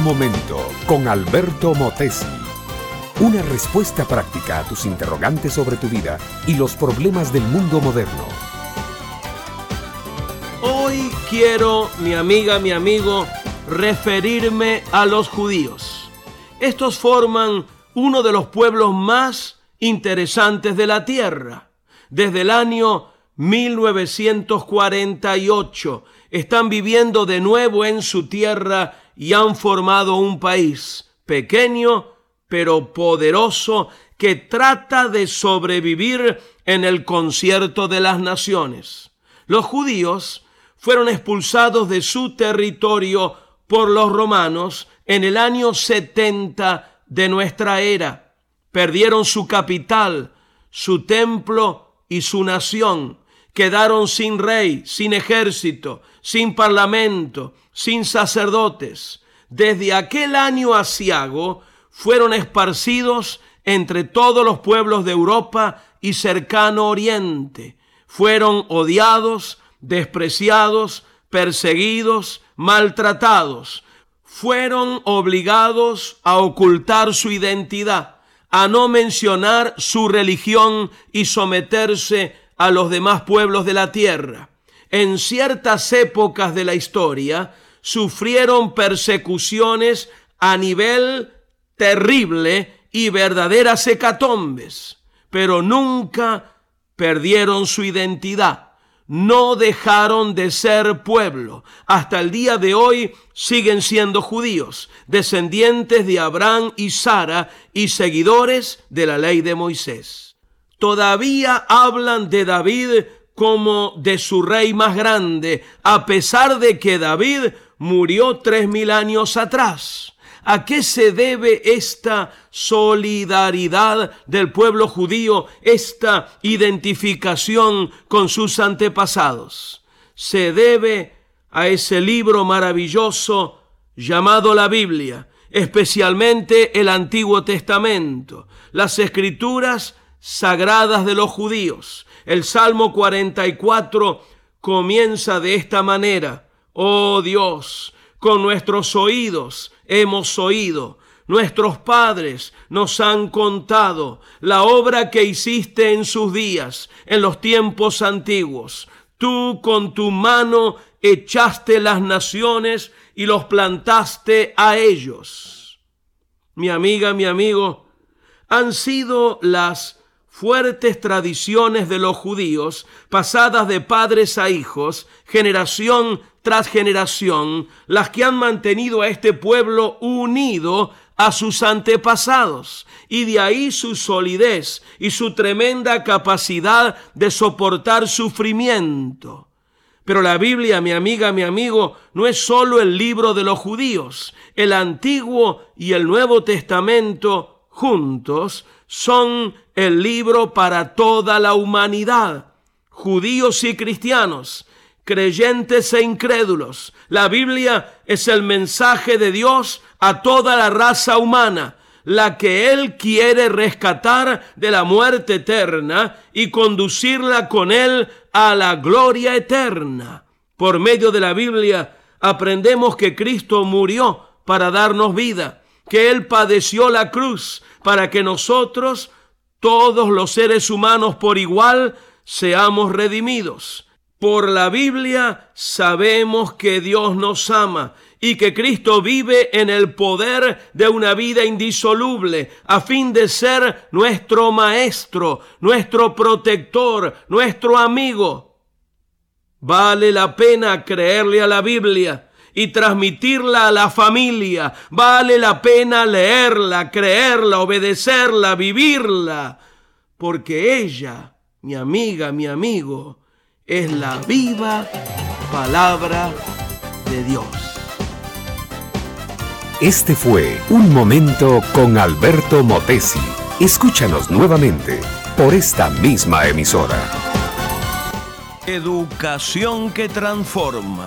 Momento con Alberto Motesi. Una respuesta práctica a tus interrogantes sobre tu vida y los problemas del mundo moderno. Hoy quiero, mi amiga, mi amigo, referirme a los judíos. Estos forman uno de los pueblos más interesantes de la tierra. Desde el año 1948 están viviendo de nuevo en su tierra y han formado un país pequeño pero poderoso que trata de sobrevivir en el concierto de las naciones. Los judíos fueron expulsados de su territorio por los romanos en el año 70 de nuestra era. Perdieron su capital, su templo y su nación quedaron sin rey, sin ejército, sin parlamento, sin sacerdotes. Desde aquel año asiago fueron esparcidos entre todos los pueblos de Europa y cercano Oriente. Fueron odiados, despreciados, perseguidos, maltratados. Fueron obligados a ocultar su identidad, a no mencionar su religión y someterse a los demás pueblos de la tierra. En ciertas épocas de la historia sufrieron persecuciones a nivel terrible y verdaderas hecatombes, pero nunca perdieron su identidad. No dejaron de ser pueblo. Hasta el día de hoy siguen siendo judíos, descendientes de Abraham y Sara y seguidores de la ley de Moisés todavía hablan de David como de su rey más grande, a pesar de que David murió tres mil años atrás. ¿A qué se debe esta solidaridad del pueblo judío, esta identificación con sus antepasados? Se debe a ese libro maravilloso llamado la Biblia, especialmente el Antiguo Testamento. Las escrituras sagradas de los judíos. El Salmo 44 comienza de esta manera. Oh Dios, con nuestros oídos hemos oído, nuestros padres nos han contado la obra que hiciste en sus días, en los tiempos antiguos. Tú con tu mano echaste las naciones y los plantaste a ellos. Mi amiga, mi amigo, han sido las fuertes tradiciones de los judíos, pasadas de padres a hijos, generación tras generación, las que han mantenido a este pueblo unido a sus antepasados, y de ahí su solidez y su tremenda capacidad de soportar sufrimiento. Pero la Biblia, mi amiga, mi amigo, no es solo el libro de los judíos. El Antiguo y el Nuevo Testamento juntos son el libro para toda la humanidad, judíos y cristianos, creyentes e incrédulos. La Biblia es el mensaje de Dios a toda la raza humana, la que Él quiere rescatar de la muerte eterna y conducirla con Él a la gloria eterna. Por medio de la Biblia aprendemos que Cristo murió para darnos vida, que Él padeció la cruz para que nosotros todos los seres humanos por igual seamos redimidos. Por la Biblia sabemos que Dios nos ama y que Cristo vive en el poder de una vida indisoluble a fin de ser nuestro maestro, nuestro protector, nuestro amigo. Vale la pena creerle a la Biblia y transmitirla a la familia. Vale la pena leerla, creerla, obedecerla, vivirla, porque ella, mi amiga, mi amigo, es la viva palabra de Dios. Este fue Un Momento con Alberto Motesi. Escúchanos nuevamente por esta misma emisora. Educación que transforma